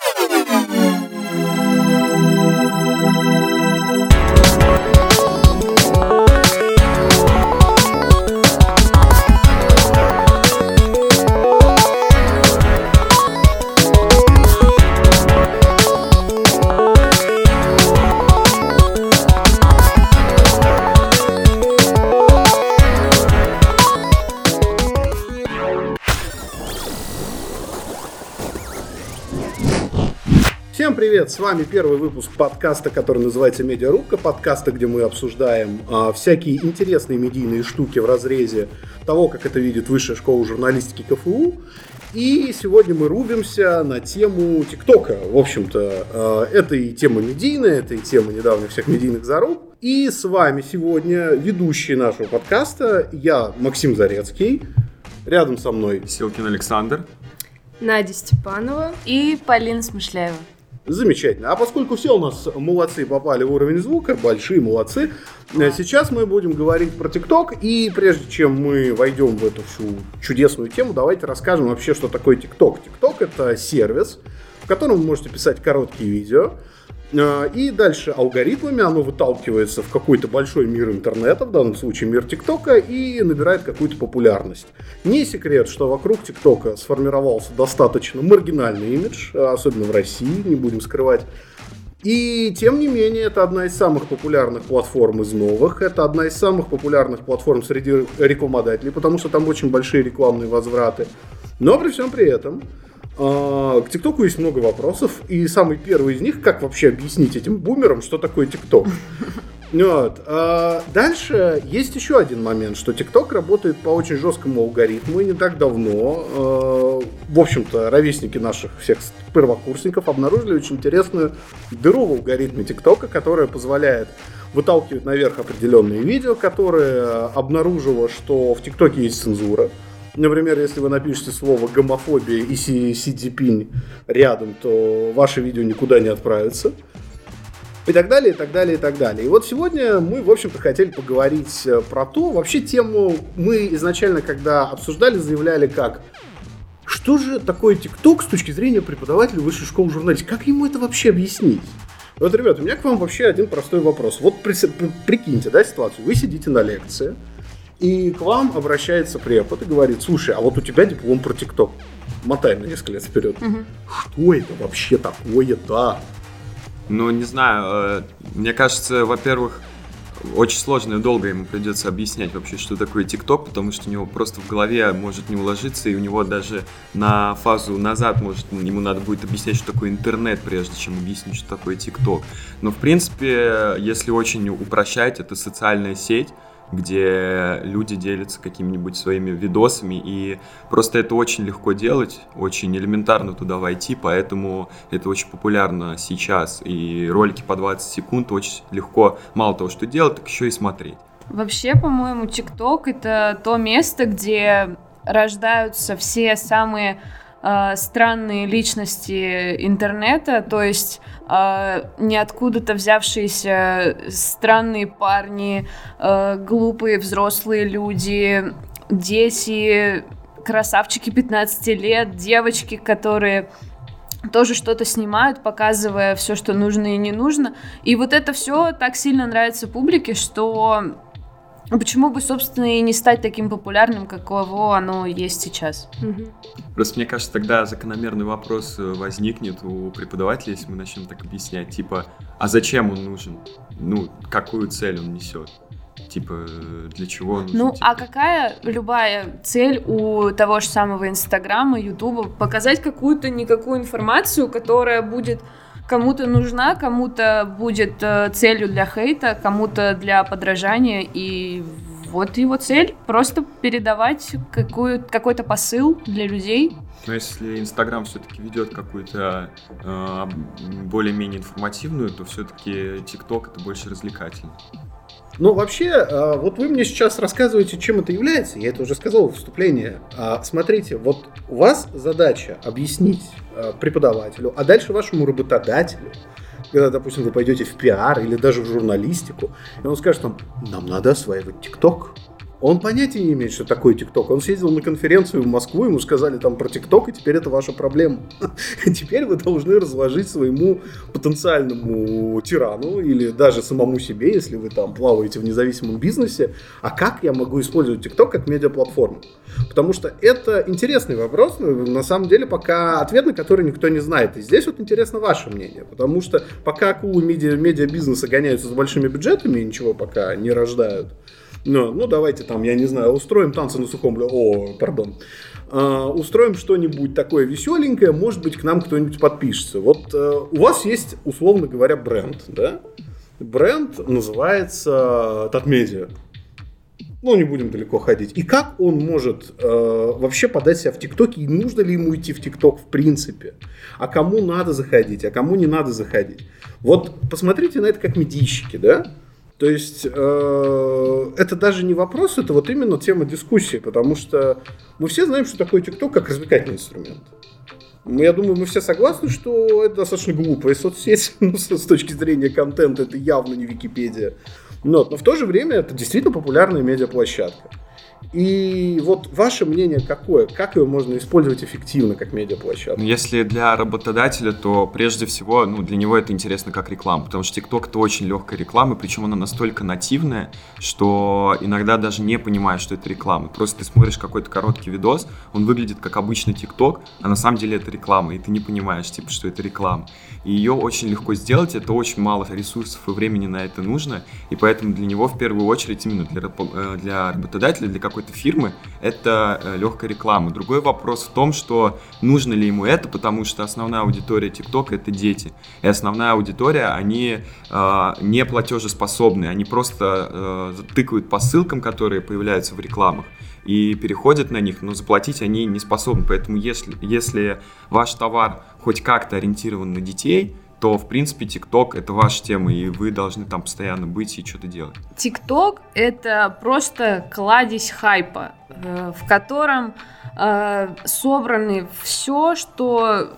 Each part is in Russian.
Oh, привет! С вами первый выпуск подкаста, который называется «Медиарубка», подкаста, где мы обсуждаем а, всякие интересные медийные штуки в разрезе того, как это видит Высшая школа журналистики КФУ. И сегодня мы рубимся на тему ТикТока. В общем-то, а, это и тема медийная, это и тема недавних всех медийных заруб. И с вами сегодня ведущий нашего подкаста, я, Максим Зарецкий, рядом со мной Силкин Александр, Надя Степанова и Полина Смышляева. Замечательно. А поскольку все у нас молодцы попали в уровень звука, большие молодцы, э, сейчас мы будем говорить про ТикТок. И прежде чем мы войдем в эту всю чудесную тему, давайте расскажем вообще, что такое ТикТок. ТикТок это сервис, в котором вы можете писать короткие видео, и дальше алгоритмами оно выталкивается в какой-то большой мир интернета, в данном случае мир ТикТока, и набирает какую-то популярность. Не секрет, что вокруг ТикТока сформировался достаточно маргинальный имидж, особенно в России, не будем скрывать. И тем не менее, это одна из самых популярных платформ из новых. Это одна из самых популярных платформ среди рекламодателей, потому что там очень большие рекламные возвраты. Но при всем при этом а, к ТикТоку есть много вопросов, и самый первый из них, как вообще объяснить этим бумерам, что такое ТикТок. Вот. А дальше есть еще один момент, что ТикТок работает по очень жесткому алгоритму, и не так давно, э, в общем-то, ровесники наших всех первокурсников обнаружили очень интересную дыру в алгоритме ТикТока, которая позволяет выталкивать наверх определенные видео, которые обнаружило, что в ТикТоке есть цензура, Например, если вы напишете слово гомофобия и Цзипинь рядом, то ваше видео никуда не отправится. И так далее, и так далее, и так далее. И вот сегодня мы, в общем-то, хотели поговорить э, про то, вообще тему мы изначально, когда обсуждали, заявляли как что же такое ТикТок с точки зрения преподавателя высшей школы журналистики? Как ему это вообще объяснить? Вот, ребят, у меня к вам вообще один простой вопрос. Вот прикиньте, да, ситуацию. Вы сидите на лекции, и к вам обращается препод и говорит, слушай, а вот у тебя диплом про ТикТок. Мотай на несколько лет вперед. Угу. Что это вообще такое-то? Ну, не знаю. Э, мне кажется, во-первых, очень сложно и долго ему придется объяснять вообще, что такое ТикТок, потому что у него просто в голове может не уложиться, и у него даже на фазу назад может ему надо будет объяснять, что такое интернет, прежде чем объяснить, что такое ТикТок. Но в принципе, если очень упрощать, это социальная сеть, где люди делятся какими-нибудь своими видосами, и просто это очень легко делать, очень элементарно туда войти, поэтому это очень популярно сейчас, и ролики по 20 секунд очень легко, мало того, что делать, так еще и смотреть. Вообще, по-моему, ТикТок — это то место, где рождаются все самые э, странные личности интернета, то есть э, ниоткуда-то взявшиеся странные парни, э, глупые взрослые люди, дети, красавчики 15 лет, девочки, которые тоже что-то снимают, показывая все, что нужно и не нужно. И вот это все так сильно нравится публике, что почему бы, собственно, и не стать таким популярным, каково оно есть сейчас? Просто мне кажется, тогда закономерный вопрос э, возникнет у преподавателя, если мы начнем так объяснять, типа, а зачем он нужен? Ну, какую цель он несет? Типа, для чего он нужен? Ну, типа? а какая любая цель у того же самого Инстаграма, Ютуба? Показать какую-то никакую информацию, которая будет кому-то нужна, кому-то будет э, целью для хейта, кому-то для подражания, и вот его цель просто передавать какую, какой-то посыл для людей. Но если Инстаграм все-таки ведет какую-то э, более-менее информативную, то все-таки ТикТок это больше развлекательный. Ну, вообще, э, вот вы мне сейчас рассказываете, чем это является. Я это уже сказал в вступлении. А, смотрите, вот у вас задача объяснить э, преподавателю, а дальше вашему работодателю, когда, допустим, вы пойдете в пиар или даже в журналистику, и он скажет вам, нам надо осваивать ТикТок. Он понятия не имеет, что такое ТикТок. Он съездил на конференцию в Москву, ему сказали там про ТикТок, и теперь это ваша проблема. Теперь вы должны разложить своему потенциальному тирану или даже самому себе, если вы там плаваете в независимом бизнесе, а как я могу использовать ТикТок как медиаплатформу? Потому что это интересный вопрос, но на самом деле пока ответ на который никто не знает. И здесь вот интересно ваше мнение, потому что пока акулы медиа, медиабизнеса гоняются с большими бюджетами и ничего пока не рождают, ну, ну, давайте там, я не знаю, устроим танцы на сухом льду. О, пардон. Uh, устроим что-нибудь такое веселенькое, может быть, к нам кто-нибудь подпишется. Вот uh, у вас есть, условно говоря, бренд, да? Бренд называется Татмедиа. Ну, не будем далеко ходить. И как он может э, вообще подать себя в ТикТоке? И нужно ли ему идти в ТикТок в принципе? А кому надо заходить, а кому не надо заходить? Вот посмотрите на это как медийщики, да? То есть э, это даже не вопрос, это вот именно тема дискуссии, потому что мы все знаем, что такое ТикТок как развлекательный инструмент. Я думаю, мы все согласны, что это достаточно глупая соцсеть ну, с точки зрения контента, это явно не Википедия. Но, но в то же время это действительно популярная медиаплощадка. И вот ваше мнение какое? Как ее можно использовать эффективно как медиаплощадку? Ну, если для работодателя, то прежде всего, ну, для него это интересно как реклама, потому что TikTok это очень легкая реклама, причем она настолько нативная, что иногда даже не понимаешь, что это реклама. Просто ты смотришь какой-то короткий видос, он выглядит как обычный TikTok, а на самом деле это реклама, и ты не понимаешь, типа, что это реклама. И ее очень легко сделать, это очень мало ресурсов и времени на это нужно, и поэтому для него в первую очередь именно для, э, для работодателя, для какой-то фирмы, это э, легкая реклама. Другой вопрос в том, что нужно ли ему это, потому что основная аудитория TikTok это дети. И основная аудитория, они э, не платежеспособные, они просто э, тыкают по ссылкам, которые появляются в рекламах и переходят на них, но заплатить они не способны. Поэтому если, если ваш товар хоть как-то ориентирован на детей, то, в принципе, ТикТок — это ваша тема, и вы должны там постоянно быть и что-то делать. ТикТок — это просто кладезь хайпа, э, в котором э, собраны все, что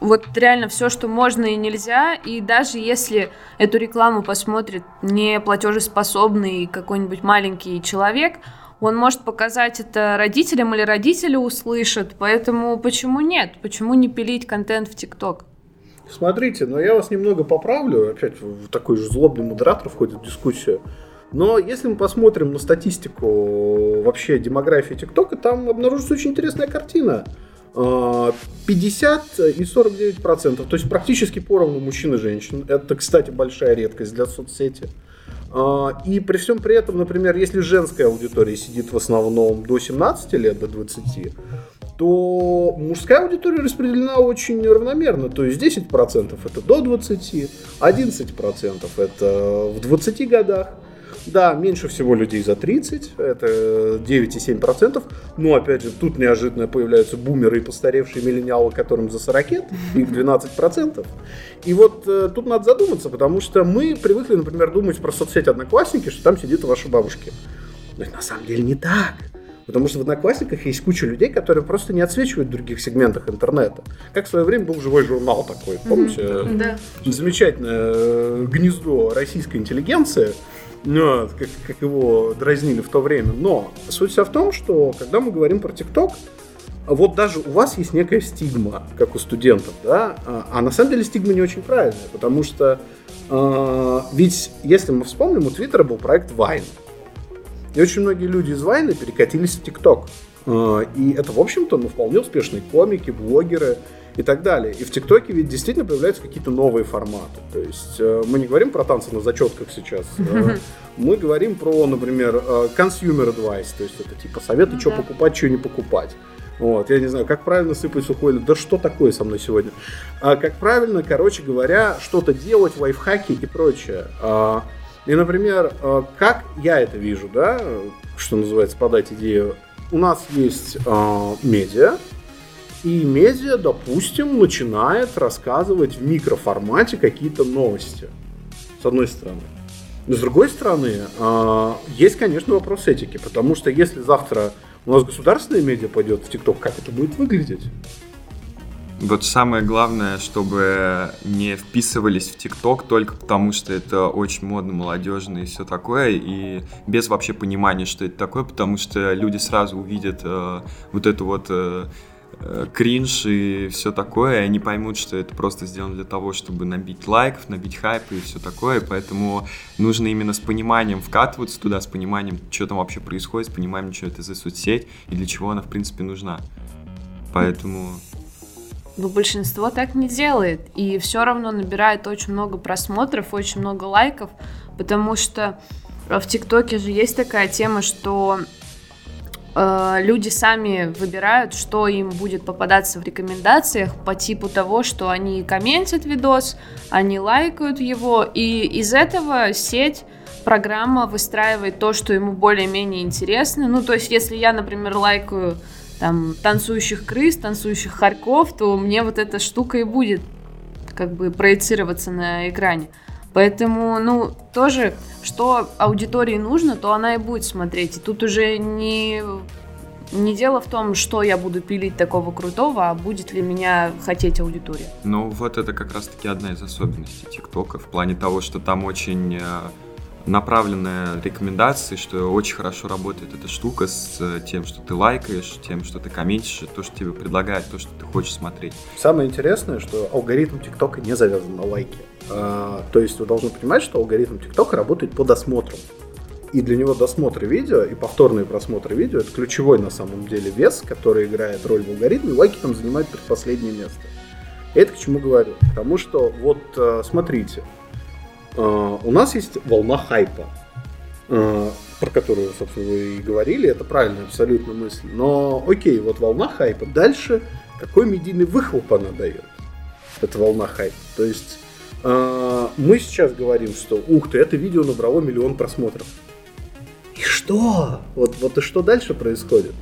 вот реально все, что можно и нельзя, и даже если эту рекламу посмотрит не платежеспособный какой-нибудь маленький человек, он может показать это родителям или родители услышат, поэтому почему нет? Почему не пилить контент в ТикТок? Смотрите, но я вас немного поправлю, опять в такой же злобный модератор входит в дискуссию. Но если мы посмотрим на статистику вообще демографии ТикТока, там обнаружится очень интересная картина. 50 а, и 49 процентов, то есть практически поровну мужчин и женщин. Это, кстати, большая редкость для соцсети. А, и при всем при этом, например, если женская аудитория сидит в основном до 17 лет, до 20, то мужская аудитория распределена очень равномерно. То есть 10% это до 20, 11% это в 20 годах, да, меньше всего людей за 30, это 9,7%. Но, опять же, тут неожиданно появляются бумеры и постаревшие миллениалы, которым за 40, их 12%. И вот э, тут надо задуматься, потому что мы привыкли, например, думать про соцсеть Одноклассники, что там сидит ваши бабушки. Но это на самом деле не так. Потому что в Одноклассниках есть куча людей, которые просто не отсвечивают в других сегментах интернета. Как в свое время был живой журнал такой, помните? Mm-hmm. Да. Замечательное э, гнездо российской интеллигенции, ну, как, как его дразнили в то время. Но суть вся в том, что когда мы говорим про ТикТок, вот даже у вас есть некая стигма, как у студентов, да, а, а на самом деле стигма не очень правильная, потому что э, ведь, если мы вспомним, у Твиттера был проект Vine, и очень многие люди из Вайна перекатились в ТикТок. Э, и это, в общем-то, ну, вполне успешные комики, блогеры, и так далее. И в ТикТоке ведь действительно появляются какие-то новые форматы. То есть э, мы не говорим про танцы на зачетках сейчас. Э, мы говорим про, например, э, consumer advice, то есть это типа советы, что покупать, что не покупать. Вот, я не знаю, как правильно сыпать сухой лед. Да что такое со мной сегодня? А, как правильно, короче говоря, что-то делать, лайфхаки и прочее. А, и, например, как я это вижу, да, что называется, подать идею. У нас есть э, медиа, и медиа, допустим, начинает рассказывать в микроформате какие-то новости. С одной стороны. Но с другой стороны, а, есть, конечно, вопрос этики, потому что если завтра у нас государственная медиа пойдет в ТикТок, как это будет выглядеть? Вот самое главное, чтобы не вписывались в ТикТок только потому, что это очень модно, молодежно и все такое, и без вообще понимания, что это такое, потому что люди сразу увидят э, вот эту вот э кринж и все такое, и они поймут, что это просто сделано для того, чтобы набить лайков, набить хайп и все такое, поэтому нужно именно с пониманием вкатываться туда, с пониманием, что там вообще происходит, с пониманием, что это за соцсеть и для чего она, в принципе, нужна. Поэтому но большинство так не делает. И все равно набирает очень много просмотров, очень много лайков, потому что в ТикТоке же есть такая тема, что э, люди сами выбирают, что им будет попадаться в рекомендациях по типу того, что они комментят видос, они лайкают его, и из этого сеть программа выстраивает то, что ему более-менее интересно. Ну, то есть, если я, например, лайкаю там танцующих крыс, танцующих хорьков, то мне вот эта штука и будет как бы проецироваться на экране. Поэтому, ну, тоже, что аудитории нужно, то она и будет смотреть. И тут уже не, не дело в том, что я буду пилить такого крутого, а будет ли меня хотеть аудитория. Ну, вот это как раз-таки одна из особенностей ТикТока, в плане того, что там очень э, направленная рекомендации, что очень хорошо работает эта штука с э, тем, что ты лайкаешь, тем, что ты комментишь, то, что тебе предлагают, то, что ты хочешь смотреть. Самое интересное, что алгоритм ТикТока не завязан на лайки. А, то есть вы должны понимать, что алгоритм ТикТока работает по досмотру. И для него досмотр видео и повторные просмотры видео это ключевой на самом деле вес, который играет роль в алгоритме. Лайки там занимают предпоследнее место. Это к чему говорю? Потому что вот э, смотрите, у нас есть волна хайпа, а, про которую, собственно, вы и говорили, это правильная абсолютно мысль. Но окей, вот волна хайпа. Дальше какой медийный выхлоп она дает? Это волна хайпа. То есть а, мы сейчас говорим, что ух ты, это видео набрало миллион просмотров. И что? Вот, вот и что дальше происходит?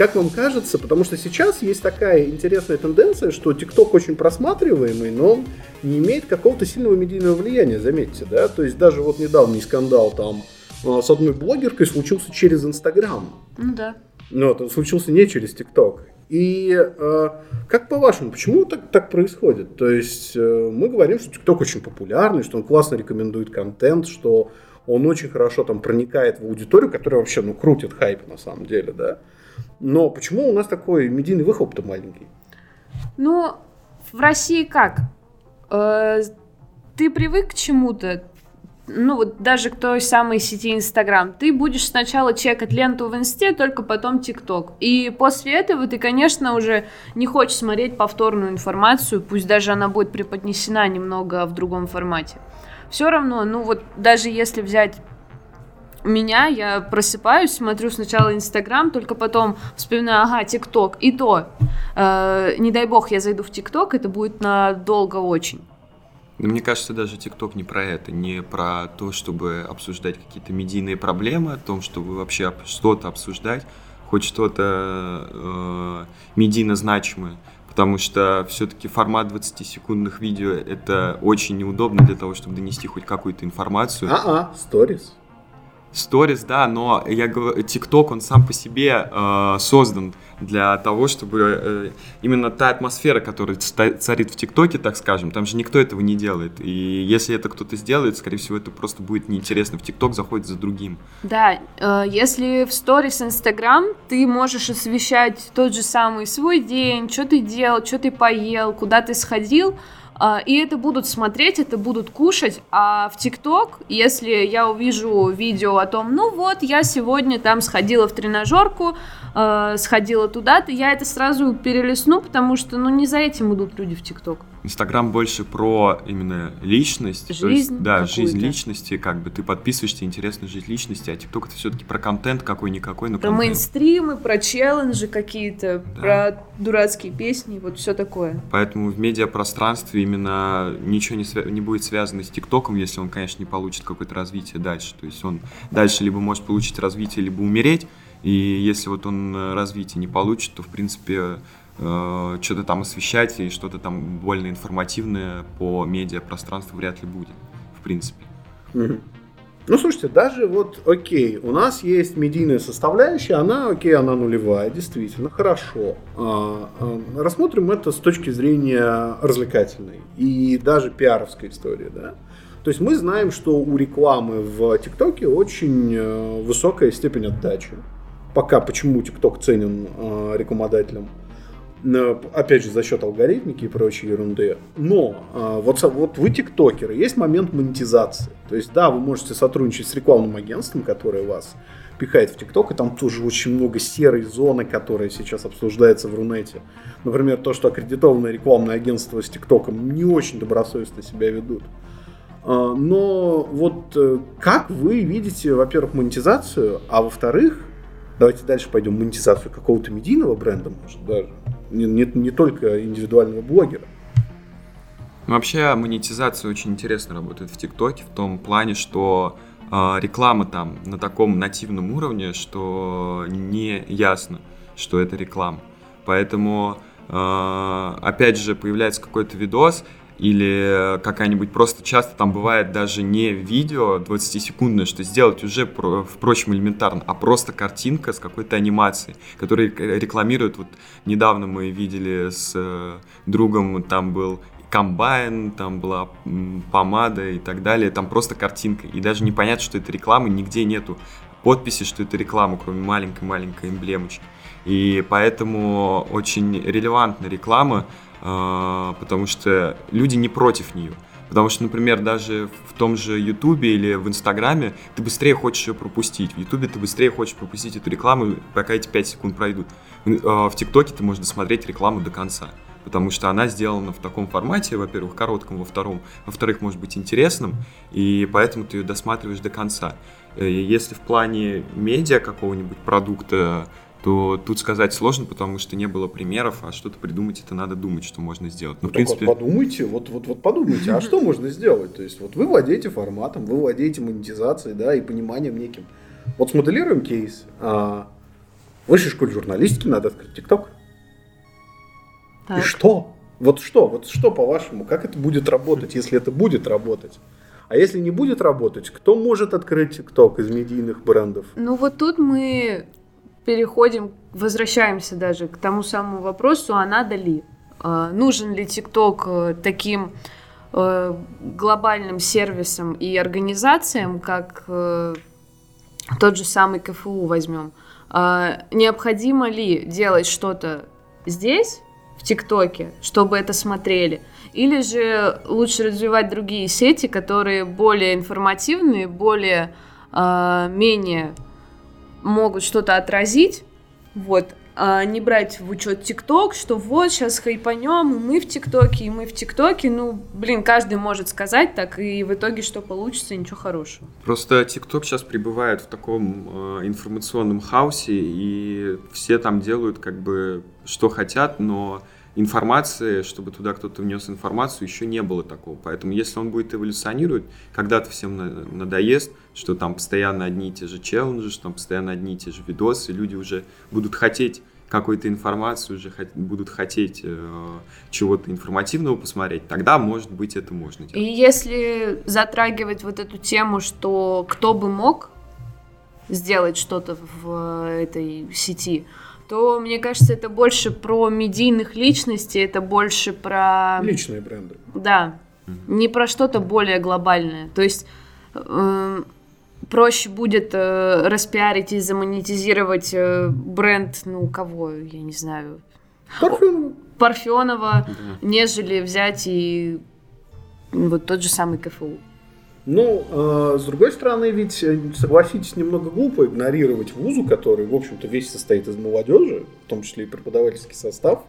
Как вам кажется, потому что сейчас есть такая интересная тенденция, что ТикТок очень просматриваемый, но он не имеет какого-то сильного медийного влияния, заметьте, да? То есть даже вот недавний скандал там а, с одной блогеркой случился через Инстаграм. Ну да. Но это случился не через ТикТок. И э, как по-вашему, почему так, так происходит? То есть э, мы говорим, что ТикТок очень популярный, что он классно рекомендует контент, что он очень хорошо там проникает в аудиторию, которая вообще ну крутит хайп на самом деле, да? Но почему у нас такой медийный выхлоп-то маленький? Ну, в России как? Э, ты привык к чему-то, ну вот даже к той самой сети Инстаграм, ты будешь сначала чекать ленту в Инсте, только потом ТикТок. И после этого ты, конечно, уже не хочешь смотреть повторную информацию, пусть даже она будет преподнесена немного в другом формате. Все равно, ну вот даже если взять меня, я просыпаюсь, смотрю сначала Инстаграм, только потом вспоминаю, ага, ТикТок. И то, э, не дай бог, я зайду в ТикТок, это будет надолго очень. Мне кажется, даже ТикТок не про это, не про то, чтобы обсуждать какие-то медийные проблемы, о том, чтобы вообще что-то обсуждать, хоть что-то э, медийно значимое. Потому что все-таки формат 20-секундных видео это очень неудобно для того, чтобы донести хоть какую-то информацию. А-а, сторис. Сторис, да, но я говорю, ТикТок, он сам по себе э, создан для того, чтобы э, именно та атмосфера, которая царит в ТикТоке, так скажем, там же никто этого не делает. И если это кто-то сделает, скорее всего, это просто будет неинтересно. В ТикТок заходит за другим. Да, э, если в сторис Инстаграм, ты можешь освещать тот же самый свой день, что ты делал, что ты поел, куда ты сходил, и это будут смотреть, это будут кушать. А в ТикТок, если я увижу видео о том, ну вот, я сегодня там сходила в тренажерку, э, сходила туда-то, я это сразу перелесну, потому что, ну, не за этим идут люди в ТикТок. Инстаграм больше про именно личность. Жизнь. Есть, да, жизнь личности, как бы ты подписываешься, интересно жить личности, а ТикТок это все-таки про контент какой-никакой, но Про контент. мейнстримы, про челленджи какие-то, да. про дурацкие песни, вот все такое. Поэтому в медиапространстве именно ничего не, свя- не будет связано с ТикТоком, если он, конечно, не получит какое-то развитие дальше. То есть он дальше либо может получить развитие, либо умереть. И если вот он э, развитие не получит, то, в принципе, э, что-то там освещать и что-то там больно информативное по медиапространству вряд ли будет, в принципе. Ну, слушайте, даже вот, окей, у нас есть медийная составляющая, она, окей, она нулевая, действительно, хорошо. А, а, рассмотрим это с точки зрения развлекательной и даже пиаровской истории, да. То есть мы знаем, что у рекламы в ТикТоке очень э, высокая степень отдачи. Пока почему ТикТок ценен э, рекламодателям? Опять же, за счет алгоритмики и прочей ерунды. Но а, вот, вот вы тиктокеры, есть момент монетизации. То есть, да, вы можете сотрудничать с рекламным агентством, которое вас пихает в ТикТок, и там тоже очень много серой зоны, которая сейчас обсуждается в Рунете. Например, то, что аккредитованное рекламное агентство с ТикТоком не очень добросовестно себя ведут. А, но вот э, как вы видите, во-первых, монетизацию, а во-вторых, давайте дальше пойдем, монетизацию какого-то медийного бренда, может, даже не, не, не только индивидуального блогера. Вообще монетизация очень интересно работает в ТикТоке в том плане, что э, реклама там на таком нативном уровне, что не ясно, что это реклама. Поэтому, э, опять же, появляется какой-то видос, или какая-нибудь просто часто там бывает даже не видео 20-секундное, что сделать уже, впрочем, элементарно, а просто картинка с какой-то анимацией, которую рекламируют. Вот недавно мы видели с э, другом, там был комбайн, там была помада и так далее, там просто картинка. И даже непонятно, что это реклама, нигде нету подписи, что это реклама, кроме маленькой-маленькой эмблемочки. И поэтому очень релевантна реклама, потому что люди не против нее. Потому что, например, даже в том же Ютубе или в Инстаграме ты быстрее хочешь ее пропустить. В Ютубе ты быстрее хочешь пропустить эту рекламу, пока эти 5 секунд пройдут. А, в ТикТоке ты можешь досмотреть рекламу до конца. Потому что она сделана в таком формате, во-первых, коротком, во втором, во-вторых, может быть интересным, и поэтому ты ее досматриваешь до конца. Э, если в плане медиа какого-нибудь продукта то тут сказать сложно, потому что не было примеров, а что-то придумать это надо думать, что можно сделать. Ну, ну в принципе... вот подумайте, вот, вот, вот подумайте, а что можно сделать? То есть вот вы владеете форматом, вы владеете монетизацией, да, и пониманием неким. Вот смоделируем кейс. А, в высшей школе журналистики надо открыть ТикТок. И что? Вот что? Вот что по-вашему? Как это будет работать, если это будет работать? А если не будет работать, кто может открыть ТикТок из медийных брендов? Ну вот тут мы переходим, возвращаемся даже к тому самому вопросу, а надо ли? Э, нужен ли ТикТок э, таким э, глобальным сервисом и организациям, как э, тот же самый КФУ возьмем? Э, необходимо ли делать что-то здесь, в ТикТоке, чтобы это смотрели? Или же лучше развивать другие сети, которые более информативные, более, э, менее могут что-то отразить, вот, а не брать в учет ТикТок, что вот сейчас хайпанем, и мы в ТикТоке, и мы в ТикТоке. Ну, блин, каждый может сказать так, и в итоге что получится, ничего хорошего. Просто ТикТок сейчас пребывает в таком э, информационном хаосе, и все там делают как бы что хотят, но информации, чтобы туда кто-то внес информацию, еще не было такого. Поэтому если он будет эволюционировать, когда-то всем надоест, что там постоянно одни и те же челленджи, что там постоянно одни и те же видосы, люди уже будут хотеть какой-то информацию, уже будут хотеть э, чего-то информативного посмотреть, тогда, может быть, это можно делать. И если затрагивать вот эту тему, что кто бы мог сделать что-то в этой сети, то, мне кажется, это больше про медийных личностей, это больше про... Личные бренды. Да, не про что-то более глобальное. То есть э, проще будет э, распиарить и замонетизировать э, бренд, ну, кого, я не знаю... Парфенова. Парфенова, да. нежели взять и вот тот же самый КФУ. Ну, э, с другой стороны, ведь, э, согласитесь, немного глупо игнорировать вузу, который, в общем-то, весь состоит из молодежи, в том числе и преподавательский состав,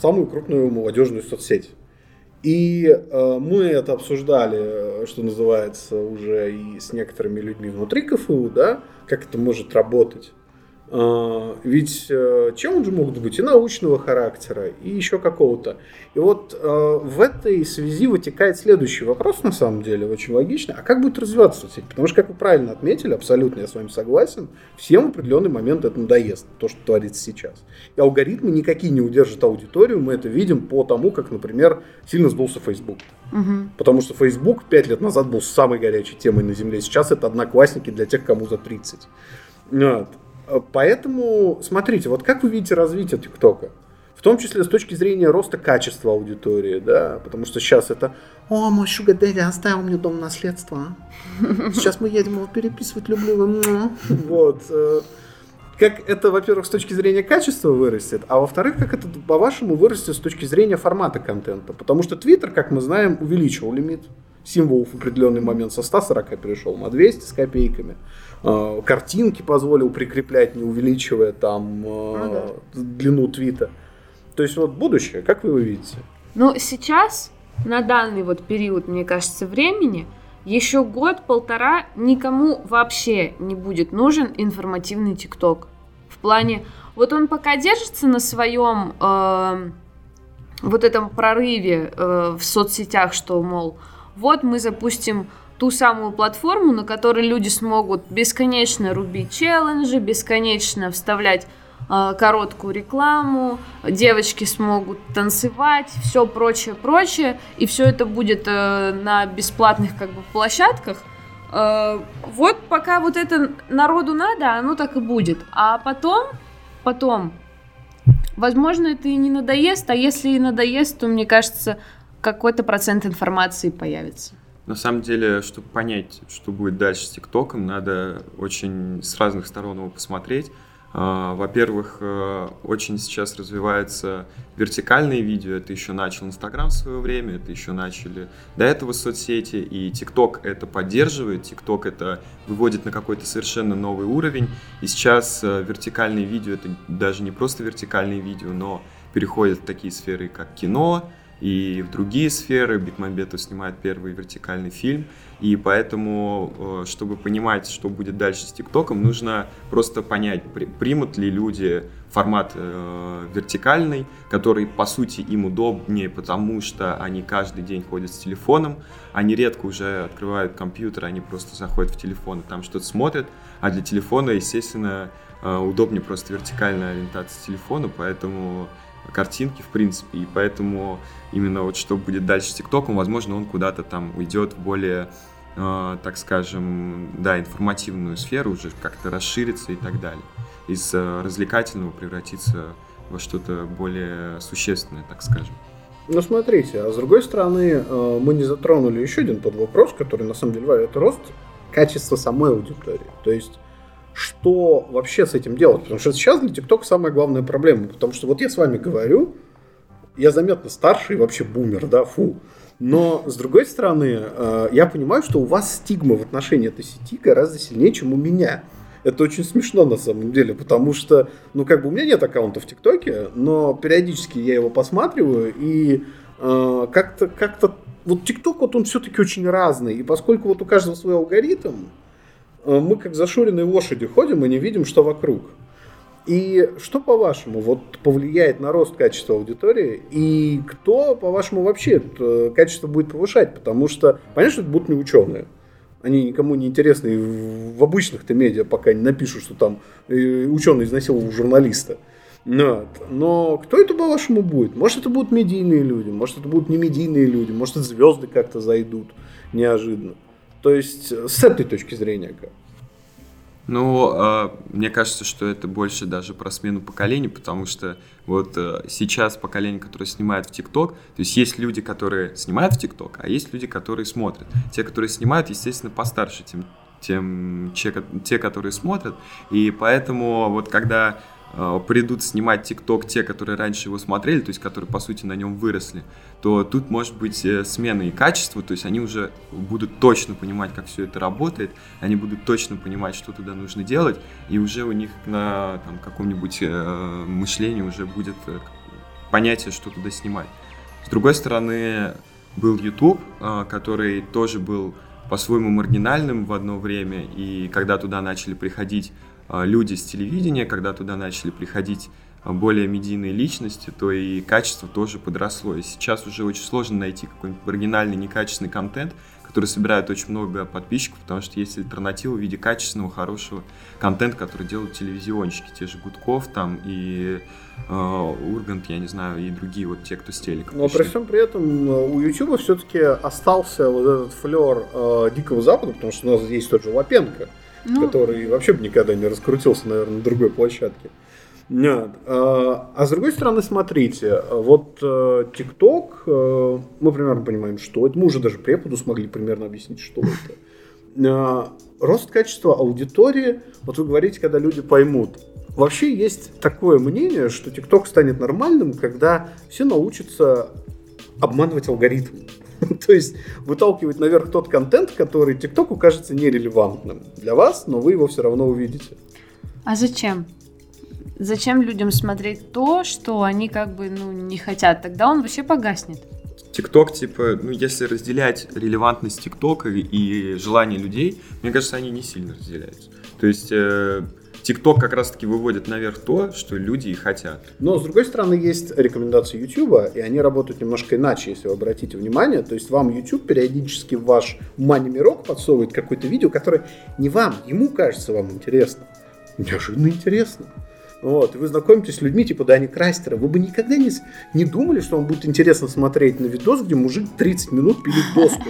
самую крупную молодежную соцсеть. И э, мы это обсуждали, что называется, уже и с некоторыми людьми внутри КФУ, да, как это может работать. Э, ведь э, челленджи могут быть и научного характера, и еще какого-то. И вот э, в этой связи вытекает следующий вопрос, на самом деле, очень логично. А как будет развиваться соцсеть? Потому что, как вы правильно отметили, абсолютно я с вами согласен, всем в определенный момент это надоест, то, что творится сейчас. И алгоритмы никакие не удержат аудиторию, мы это видим по тому, как, например, сильно сдулся Facebook. Угу. Потому что Facebook пять лет назад был самой горячей темой на Земле, сейчас это одноклассники для тех, кому за 30. Вот. Поэтому, смотрите, вот как вы видите развитие ТикТока? В том числе с точки зрения роста качества аудитории, да, потому что сейчас это «О, мой Шуга Дэдди оставил мне дом наследства. Сейчас мы едем его переписывать, люблю его». Вот. Э, как это, во-первых, с точки зрения качества вырастет, а во-вторых, как это, по-вашему, вырастет с точки зрения формата контента. Потому что Твиттер, как мы знаем, увеличивал лимит символов в определенный момент со 140 перешел на 200 с копейками. Э, картинки позволил прикреплять, не увеличивая там э, ну, да. длину твита. То есть вот будущее, как вы его видите? Ну, сейчас, на данный вот период, мне кажется, времени, еще год-полтора никому вообще не будет нужен информативный ТикТок. В плане, вот он пока держится на своем э, вот этом прорыве э, в соцсетях, что, мол, вот мы запустим ту самую платформу, на которой люди смогут бесконечно рубить челленджи, бесконечно вставлять э, короткую рекламу, девочки смогут танцевать, все прочее, прочее, и все это будет э, на бесплатных как бы площадках. Э, вот пока вот это народу надо, оно так и будет. А потом, потом, возможно, это и не надоест, а если и надоест, то, мне кажется, какой-то процент информации появится. На самом деле, чтобы понять, что будет дальше с ТикТоком, надо очень с разных сторон его посмотреть. А, во-первых, э, очень сейчас развивается вертикальные видео. Это еще начал Инстаграм в свое время, это еще начали до этого соцсети. И ТикТок это поддерживает, ТикТок это выводит на какой-то совершенно новый уровень. И сейчас э, вертикальные видео это даже не просто вертикальные видео, но переходят в такие сферы, как кино, и в другие сферы. Бекмамбетов снимает первый вертикальный фильм, и поэтому, э, чтобы понимать, что будет дальше с ТикТоком, нужно просто понять, примут ли люди формат э, вертикальный, который, по сути, им удобнее, потому что они каждый день ходят с телефоном, они редко уже открывают компьютер, они просто заходят в телефон и там что-то смотрят, а для телефона, естественно, э, удобнее просто вертикальная ориентация телефона, поэтому картинки, в принципе, и поэтому именно вот что будет дальше с ТикТоком, возможно, он куда-то там уйдет в более, э, так скажем, да, информативную сферу, уже как-то расширится и так далее. Из э, развлекательного превратиться во что-то более существенное, так скажем. Ну, смотрите, а с другой стороны, э, мы не затронули еще один тот вопрос, который на самом деле это рост качества самой аудитории. То есть что вообще с этим делать. Потому что сейчас для ТикТока самая главная проблема. Потому что вот я с вами говорю, я заметно старший вообще бумер, да, фу. Но, с другой стороны, э, я понимаю, что у вас стигма в отношении этой сети гораздо сильнее, чем у меня. Это очень смешно на самом деле, потому что, ну, как бы у меня нет аккаунта в ТикТоке, но периодически я его посматриваю, и э, как-то, как-то, вот ТикТок, вот он все-таки очень разный, и поскольку вот у каждого свой алгоритм, мы как зашоренные лошади ходим и не видим, что вокруг. И что, по-вашему, вот повлияет на рост качества аудитории? И кто, по-вашему, вообще это качество будет повышать? Потому что, понятно, что это будут не ученые. Они никому не интересны в обычных-то медиа, пока не напишут, что там э, ученый изнасиловал журналиста. Вот. Но кто это, по-вашему, будет? Может, это будут медийные люди, может, это будут не медийные люди, может, это звезды как-то зайдут неожиданно. То есть с этой точки зрения? Ну, э, мне кажется, что это больше даже про смену поколений, потому что вот э, сейчас поколение, которое снимает в ТикТок, то есть есть люди, которые снимают в ТикТок, а есть люди, которые смотрят. Те, которые снимают, естественно, постарше, тем, тем те, которые смотрят. И поэтому вот когда Э, придут снимать ТикТок те, которые раньше его смотрели, то есть которые, по сути, на нем выросли, то тут может быть э, смена и качества, то есть они уже будут точно понимать, как все это работает, они будут точно понимать, что туда нужно делать, и уже у них на каком-нибудь э, мышлении уже будет э, понятие, что туда снимать. С другой стороны, был YouTube, э, который тоже был по-своему маргинальным в одно время, и когда туда начали приходить э, люди с телевидения, когда туда начали приходить э, более медийные личности, то и качество тоже подросло. И сейчас уже очень сложно найти какой-нибудь оригинальный, некачественный контент, который собирает очень много подписчиков, потому что есть альтернатива в виде качественного, хорошего контента, который делают телевизионщики, те же Гудков там и э, Ургант, я не знаю, и другие вот те, кто с телека. Но при всем при этом э, у YouTube все-таки остался вот этот флер э, Дикого Запада, потому что у нас есть тот же Лапенко, ну... который вообще бы никогда не раскрутился, наверное, на другой площадке. Нет. А, а с другой стороны, смотрите, вот ТикТок, мы примерно понимаем, что это. Мы уже даже преподу смогли примерно объяснить, что это. Рост качества аудитории, вот вы говорите, когда люди поймут. Вообще есть такое мнение, что ТикТок станет нормальным, когда все научатся обманывать алгоритм. То есть выталкивать наверх тот контент, который ТикТоку кажется нерелевантным для вас, но вы его все равно увидите. А зачем? Зачем людям смотреть то, что они как бы ну, не хотят? Тогда он вообще погаснет. ТикТок, типа, ну, если разделять релевантность ТикТока и желание людей, мне кажется, они не сильно разделяются. То есть, э, ТикТок как раз-таки выводит наверх то, что люди и хотят. Но, с другой стороны, есть рекомендации YouTube, и они работают немножко иначе, если вы обратите внимание. То есть, вам YouTube периодически в ваш мани-мирок подсовывает какое-то видео, которое не вам, ему кажется вам интересно. Неожиданно интересно. Вот, и вы знакомитесь с людьми типа Дани Крастера, вы бы никогда не, не думали, что вам будет интересно смотреть на видос, где мужик 30 минут пилит доску.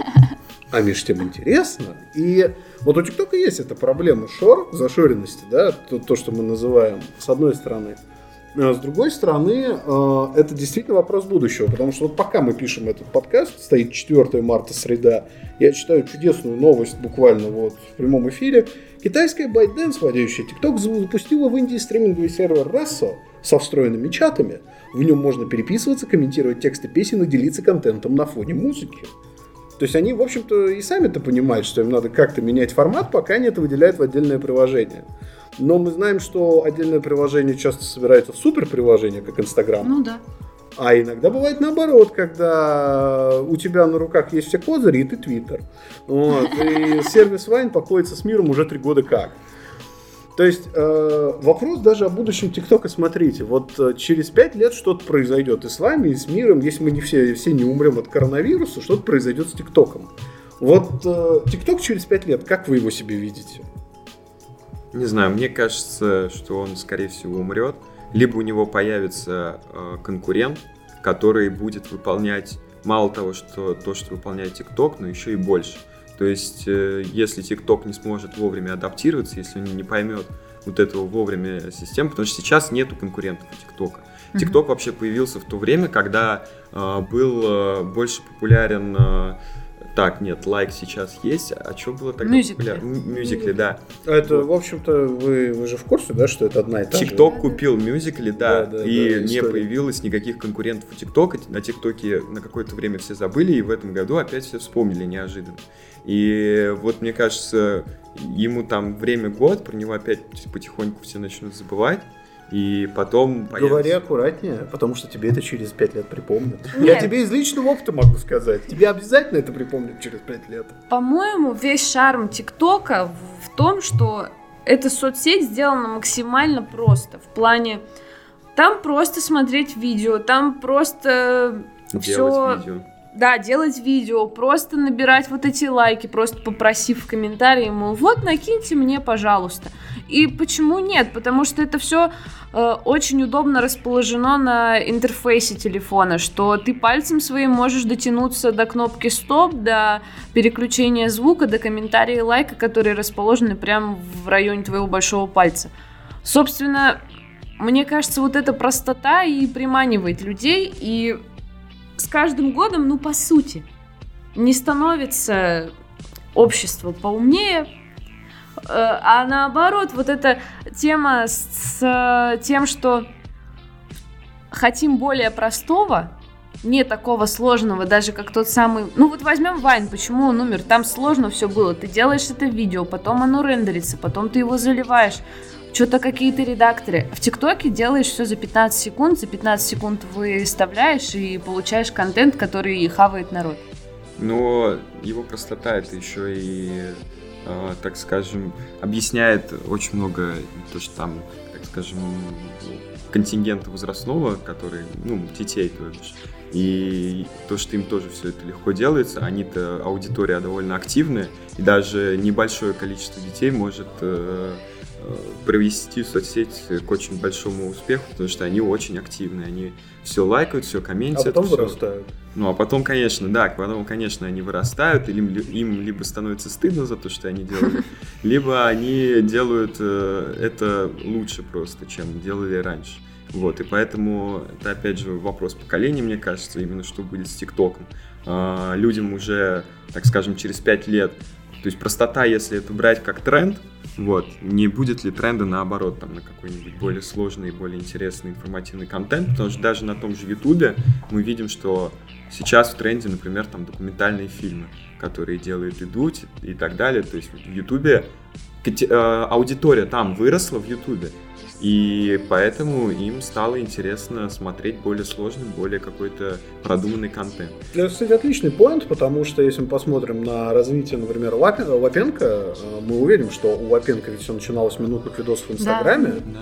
А между тем интересно. И вот у ТикТока есть эта проблема шор, зашоренности, да, то, то, что мы называем, с одной стороны. А с другой стороны, э, это действительно вопрос будущего, потому что вот пока мы пишем этот подкаст, стоит 4 марта, среда, я читаю чудесную новость буквально вот в прямом эфире, Китайская ByteDance, владеющая TikTok, запустила в Индии стриминговый сервер Rasso со встроенными чатами. В нем можно переписываться, комментировать тексты песен и делиться контентом на фоне музыки. То есть они, в общем-то, и сами-то понимают, что им надо как-то менять формат, пока они это выделяют в отдельное приложение. Но мы знаем, что отдельное приложение часто собирается в супер приложение, как Инстаграм. Ну да. А иногда бывает наоборот, когда у тебя на руках есть все козыри, и ты твиттер. Вот, и сервис Вайн покоится с миром уже три года как. То есть э, вопрос даже о будущем ТикТока, смотрите, вот э, через пять лет что-то произойдет и с вами, и с миром, если мы не все, все не умрем от коронавируса, что-то произойдет с ТикТоком. Вот э, ТикТок через пять лет, как вы его себе видите? Не знаю, мне кажется, что он, скорее всего, умрет либо у него появится э, конкурент, который будет выполнять мало того, что то, что выполняет TikTok, но еще и больше. То есть, э, если TikTok не сможет вовремя адаптироваться, если он не поймет вот этого вовремя системы, потому что сейчас нету конкурентов у TikTok. TikTok mm-hmm. вообще появился в то время, когда э, был э, больше популярен э, так, нет, лайк сейчас есть. А что было тогда? Мюзикли. Мюзикли, да. Это, в общем-то, вы, вы же в курсе, да, что это одна и та TikTok же? купил мюзикли, да, да, да и да, не появилось никаких конкурентов у ТикТока. На ТикТоке на какое-то время все забыли, и в этом году опять все вспомнили неожиданно. И вот, мне кажется, ему там время год, про него опять потихоньку все начнут забывать. И потом появится... Говори аккуратнее, потому что тебе это через пять лет припомнят. Нет. Я тебе из личного опыта могу сказать. Тебе обязательно это припомнят через пять лет. По-моему, весь шарм ТикТока в том, что эта соцсеть сделана максимально просто. В плане, там просто смотреть видео, там просто все... Видео. Да, делать видео, просто набирать вот эти лайки, просто попросив в комментарии, мол, вот накиньте мне, пожалуйста. И почему нет? Потому что это все э, очень удобно расположено на интерфейсе телефона, что ты пальцем своим можешь дотянуться до кнопки стоп, до переключения звука, до комментария и лайка, которые расположены прямо в районе твоего большого пальца. Собственно, мне кажется, вот эта простота и приманивает людей, и с каждым годом, ну, по сути, не становится общество поумнее, Э, а наоборот, вот эта тема с, с тем, что хотим более простого, не такого сложного, даже как тот самый... Ну вот возьмем Вайн, почему он умер? Там сложно все было. Ты делаешь это видео, потом оно рендерится, потом ты его заливаешь. Что-то какие-то редакторы. В ТикТоке делаешь все за 15 секунд, за 15 секунд выставляешь и получаешь контент, который хавает народ. Но его простота это еще и э, так скажем, объясняет очень много, то, что там, так скажем, контингента возрастного, который, ну, детей, то бишь. И то, что им тоже все это легко делается, они-то аудитория довольно активная, и даже небольшое количество детей может э, привести соцсеть к очень большому успеху, потому что они очень активны, они все лайкают, все комментируют. А потом все... вырастают. Ну, а потом, конечно, да, потом, конечно, они вырастают, или им, им либо становится стыдно за то, что они делали, либо они делают э, это лучше просто, чем делали раньше. Вот, и поэтому это, опять же, вопрос поколения, мне кажется, именно что будет с ТикТоком. А, людям уже, так скажем, через 5 лет, то есть простота, если это брать как тренд, вот, не будет ли тренда наоборот, там, на какой-нибудь более сложный, более интересный информативный контент, потому что даже на том же Ютубе мы видим, что сейчас в тренде, например, там документальные фильмы, которые делает Идуть и так далее, то есть в Ютубе э, аудитория там выросла в Ютубе, и поэтому им стало интересно смотреть более сложный, более какой-то продуманный контент. Это, кстати, отличный поинт, потому что если мы посмотрим на развитие, например, Лапенко, э, мы увидим, что у Лапенко ведь все начиналось с минутных видосов в Инстаграме. Да.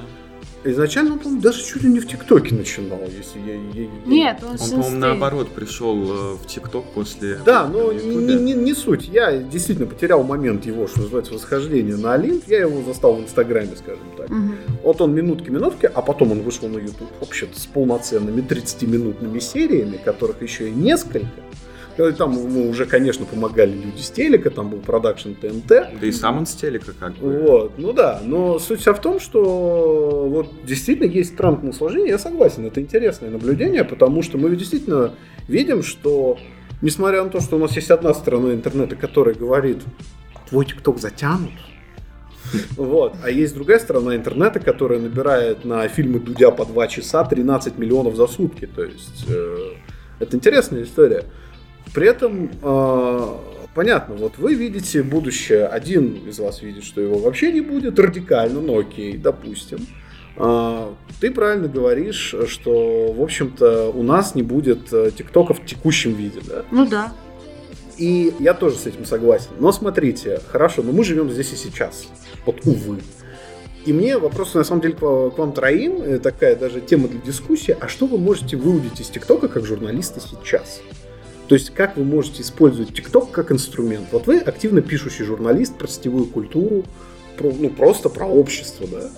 Изначально он, по-моему, даже чуть ли не в ТикТоке начинал, если я... я, я... Нет, он, он по-моему, наоборот пришел э, в ТикТок после... Да, но не, не, не суть. Я действительно потерял момент его, что называется, восхождения на Олимп. Я его застал в Инстаграме, скажем так. Угу. Вот он минутки-минутки, а потом он вышел на YouTube вообще-то с полноценными 30-минутными сериями, которых еще и несколько. Там ему уже, конечно, помогали люди с телека, там был продакшн ТНТ. Да и сам он с телека как бы. Вот, ну да, но суть вся в том, что вот действительно есть тренд на сложение, я согласен, это интересное наблюдение, потому что мы действительно видим, что несмотря на то, что у нас есть одна сторона интернета, которая говорит, твой ТикТок затянут, вот. А есть другая сторона интернета, которая набирает на фильмы Дудя по 2 часа 13 миллионов за сутки. То есть э, это интересная история. При этом э, понятно, вот вы видите будущее, один из вас видит, что его вообще не будет радикально, но окей, допустим. Э, ты правильно говоришь, что, в общем-то, у нас не будет э, ТикТока в текущем виде, да? Ну да. И я тоже с этим согласен. Но смотрите, хорошо, но мы живем здесь и сейчас. Вот увы. И мне вопрос, на самом деле, к вам троим, э, такая даже тема для дискуссии. А что вы можете выудить из ТикТока как журналисты сейчас? То есть, как вы можете использовать ТикТок как инструмент? Вот вы активно пишущий журналист про сетевую культуру, про, ну, просто про общество, да?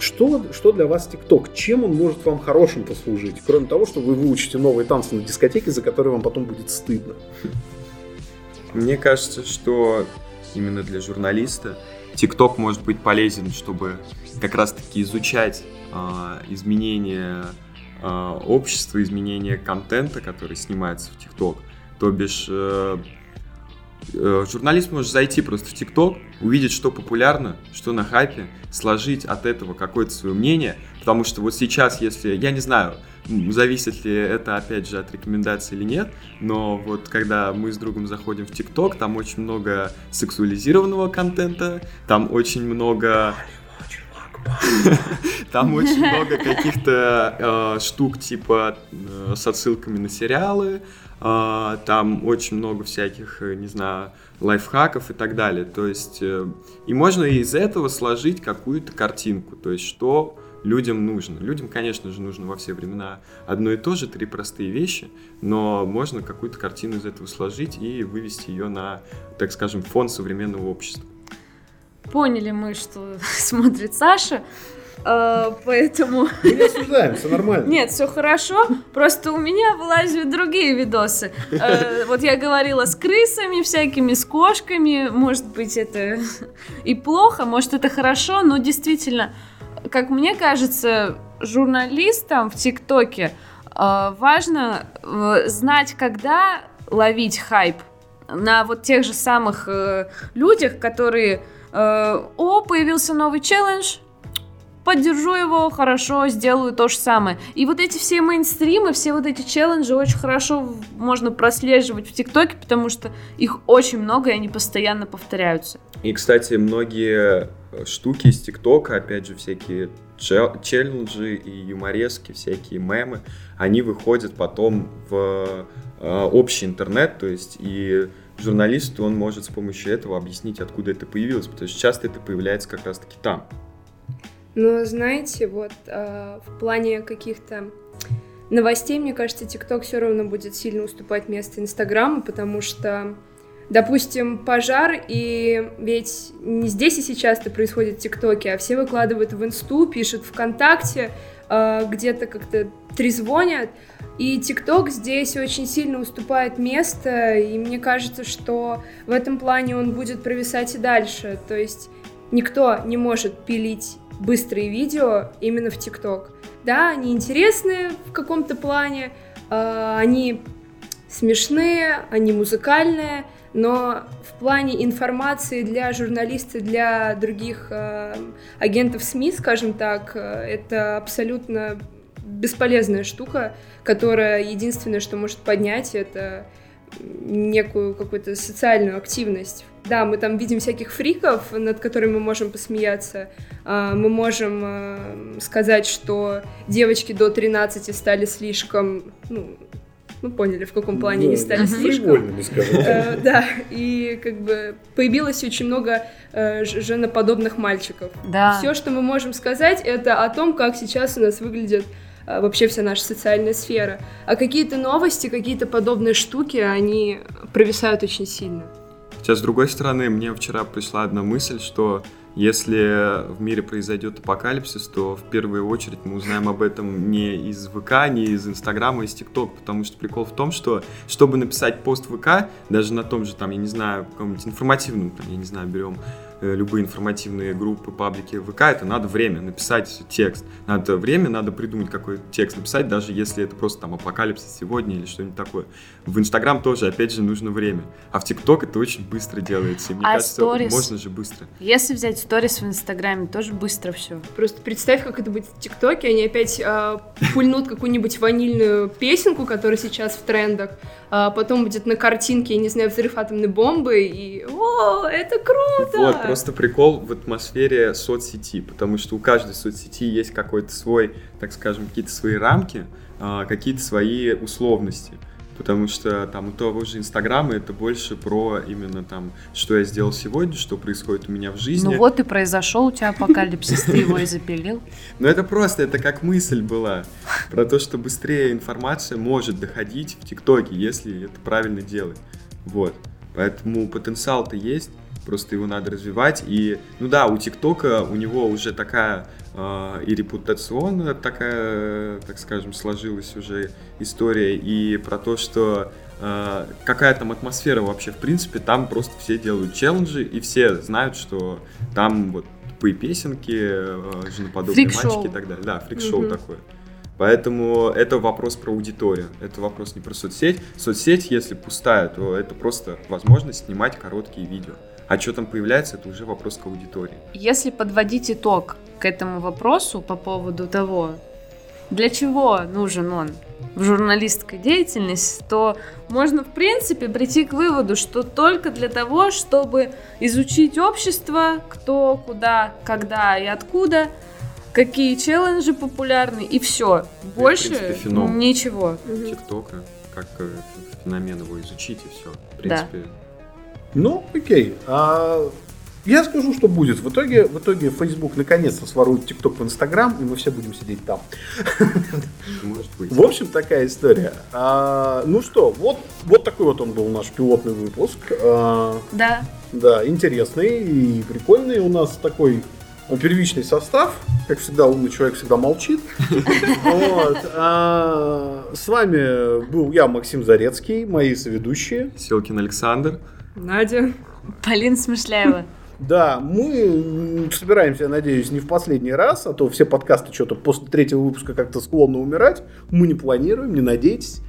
Что, что для вас ТикТок? Чем он может вам хорошим послужить? Кроме того, что вы выучите новые танцы на дискотеке, за которые вам потом будет стыдно. Мне кажется, что именно для журналиста ТикТок может быть полезен, чтобы как раз-таки изучать э, изменения э, общества, изменения контента, который снимается в ТикТок. То бишь, э, э, журналист может зайти просто в ТикТок, увидеть, что популярно, что на хайпе, сложить от этого какое-то свое мнение, потому что вот сейчас, если, я не знаю, зависит ли это, опять же, от рекомендаций или нет, но вот когда мы с другом заходим в ТикТок, там очень много сексуализированного контента, там очень много там очень много каких-то э, штук типа э, с отсылками на сериалы, э, там очень много всяких, э, не знаю, лайфхаков и так далее. То есть, э, и можно из этого сложить какую-то картинку, то есть, что людям нужно. Людям, конечно же, нужно во все времена одно и то же, три простые вещи, но можно какую-то картину из этого сложить и вывести ее на, так скажем, фон современного общества поняли мы, что смотрит Саша. Uh, поэтому... Мы не осуждаем, все нормально. Нет, все хорошо, просто у меня вылазят другие видосы. Uh, вот я говорила с крысами всякими, с кошками, может быть это и плохо, может это хорошо, но действительно, как мне кажется, журналистам в ТикТоке uh, важно знать, когда ловить хайп на вот тех же самых людях, которые о, появился новый челлендж, поддержу его, хорошо, сделаю то же самое. И вот эти все мейнстримы, все вот эти челленджи очень хорошо можно прослеживать в ТикТоке, потому что их очень много, и они постоянно повторяются. И, кстати, многие э, штуки из ТикТока, опять же, всякие челленджи и юморески, всякие мемы, они выходят потом в э, общий интернет, то есть и журналист, он может с помощью этого объяснить, откуда это появилось, потому что часто это появляется как раз-таки там. Но знаете, вот э, в плане каких-то новостей, мне кажется, ТикТок все равно будет сильно уступать место Инстаграму, потому что, допустим, пожар, и ведь не здесь и сейчас это происходит в ТикТоке, а все выкладывают в Инсту, пишут ВКонтакте, э, где-то как-то трезвонят, и ТикТок здесь очень сильно уступает место, и мне кажется, что в этом плане он будет провисать и дальше. То есть никто не может пилить быстрые видео именно в ТикТок. Да, они интересные в каком-то плане, э, они смешные, они музыкальные, но в плане информации для журналистов, для других э, агентов СМИ, скажем так, э, это абсолютно бесполезная штука, которая единственное, что может поднять, это некую какую-то социальную активность. Да, мы там видим всяких фриков, над которыми мы можем посмеяться. А, мы можем э, сказать, что девочки до 13 стали слишком, ну, ну, поняли, в каком плане они стали слишком. Э, да, и как бы появилось очень много э, женоподобных мальчиков. Да. Все, что мы можем сказать, это о том, как сейчас у нас выглядят вообще вся наша социальная сфера. А какие-то новости, какие-то подобные штуки, они провисают очень сильно. Сейчас, с другой стороны, мне вчера пришла одна мысль, что если в мире произойдет апокалипсис, то в первую очередь мы узнаем об этом не из ВК, не из Инстаграма, а из ТикТок, потому что прикол в том, что чтобы написать пост ВК, даже на том же, там, я не знаю, каком-нибудь информативном, там, я не знаю, берем Э, любые информативные группы, паблики ВК, это надо время написать текст. Надо время, надо придумать какой текст написать, даже если это просто там апокалипсис сегодня или что-нибудь такое. В Инстаграм тоже, опять же, нужно время. А в ТикТок это очень быстро делается. И мне а кажется, stories? можно же быстро. Если взять сторис в Инстаграме, тоже быстро все. Просто представь, как это будет в ТикТоке. Они опять э, пульнут какую-нибудь ванильную песенку, которая сейчас в трендах, а потом будет на картинке, я не знаю, взрыв атомной бомбы, и о, это круто! Вот, просто прикол в атмосфере соцсети, потому что у каждой соцсети есть какой-то свой, так скажем, какие-то свои рамки, а, какие-то свои условности потому что там у того же Инстаграма это больше про именно там, что я сделал сегодня, что происходит у меня в жизни. Ну вот и произошел у тебя апокалипсис, ты его и запилил. Ну это просто, это как мысль была про то, что быстрее информация может доходить в ТикТоке, если это правильно делать. Вот. Поэтому потенциал-то есть, просто его надо развивать. И, ну да, у ТикТока у него уже такая э, и репутационная такая, так скажем, сложилась уже история, и про то, что э, какая там атмосфера вообще, в принципе, там просто все делают челленджи, и все знают, что там вот тупые песенки, э, женоподобные мальчики и так далее. Да, фрик-шоу mm-hmm. такое. Поэтому это вопрос про аудиторию, это вопрос не про соцсеть. Соцсеть, если пустая, то это просто возможность снимать короткие видео. А что там появляется, это уже вопрос к аудитории. Если подводить итог к этому вопросу по поводу того, для чего нужен он в журналистской деятельности, то можно, в принципе, прийти к выводу, что только для того, чтобы изучить общество, кто, куда, когда и откуда, какие челленджи популярны, и все. Больше и, принципе, феном ничего. ТикТока, как э, феномен его изучить, и все. В принципе, да ну, окей. А я скажу, что будет. В итоге, в итоге Facebook наконец-то сворует TikTok в Instagram, и мы все будем сидеть там. Может быть. В общем, такая история. А, ну что, вот, вот такой вот он был наш пилотный выпуск. А, да. Да, интересный и прикольный. У нас такой первичный состав. Как всегда, умный человек всегда молчит. А, с вами был я, Максим Зарецкий, мои соведущие. Силкин Александр. Надя. Полина Смышляева. Да, мы собираемся, я надеюсь, не в последний раз, а то все подкасты что-то после третьего выпуска как-то склонны умирать. Мы не планируем, не надейтесь.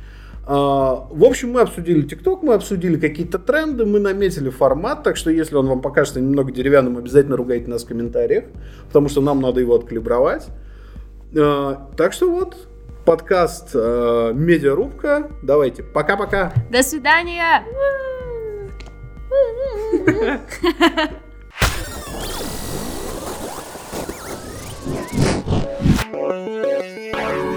А, в общем, мы обсудили ТикТок, мы обсудили какие-то тренды, мы наметили формат, так что если он вам покажется немного деревянным, обязательно ругайте нас в комментариях, потому что нам надо его откалибровать. А, так что вот, подкаст а, Медиарубка. Давайте, пока-пока. До свидания! うんうん。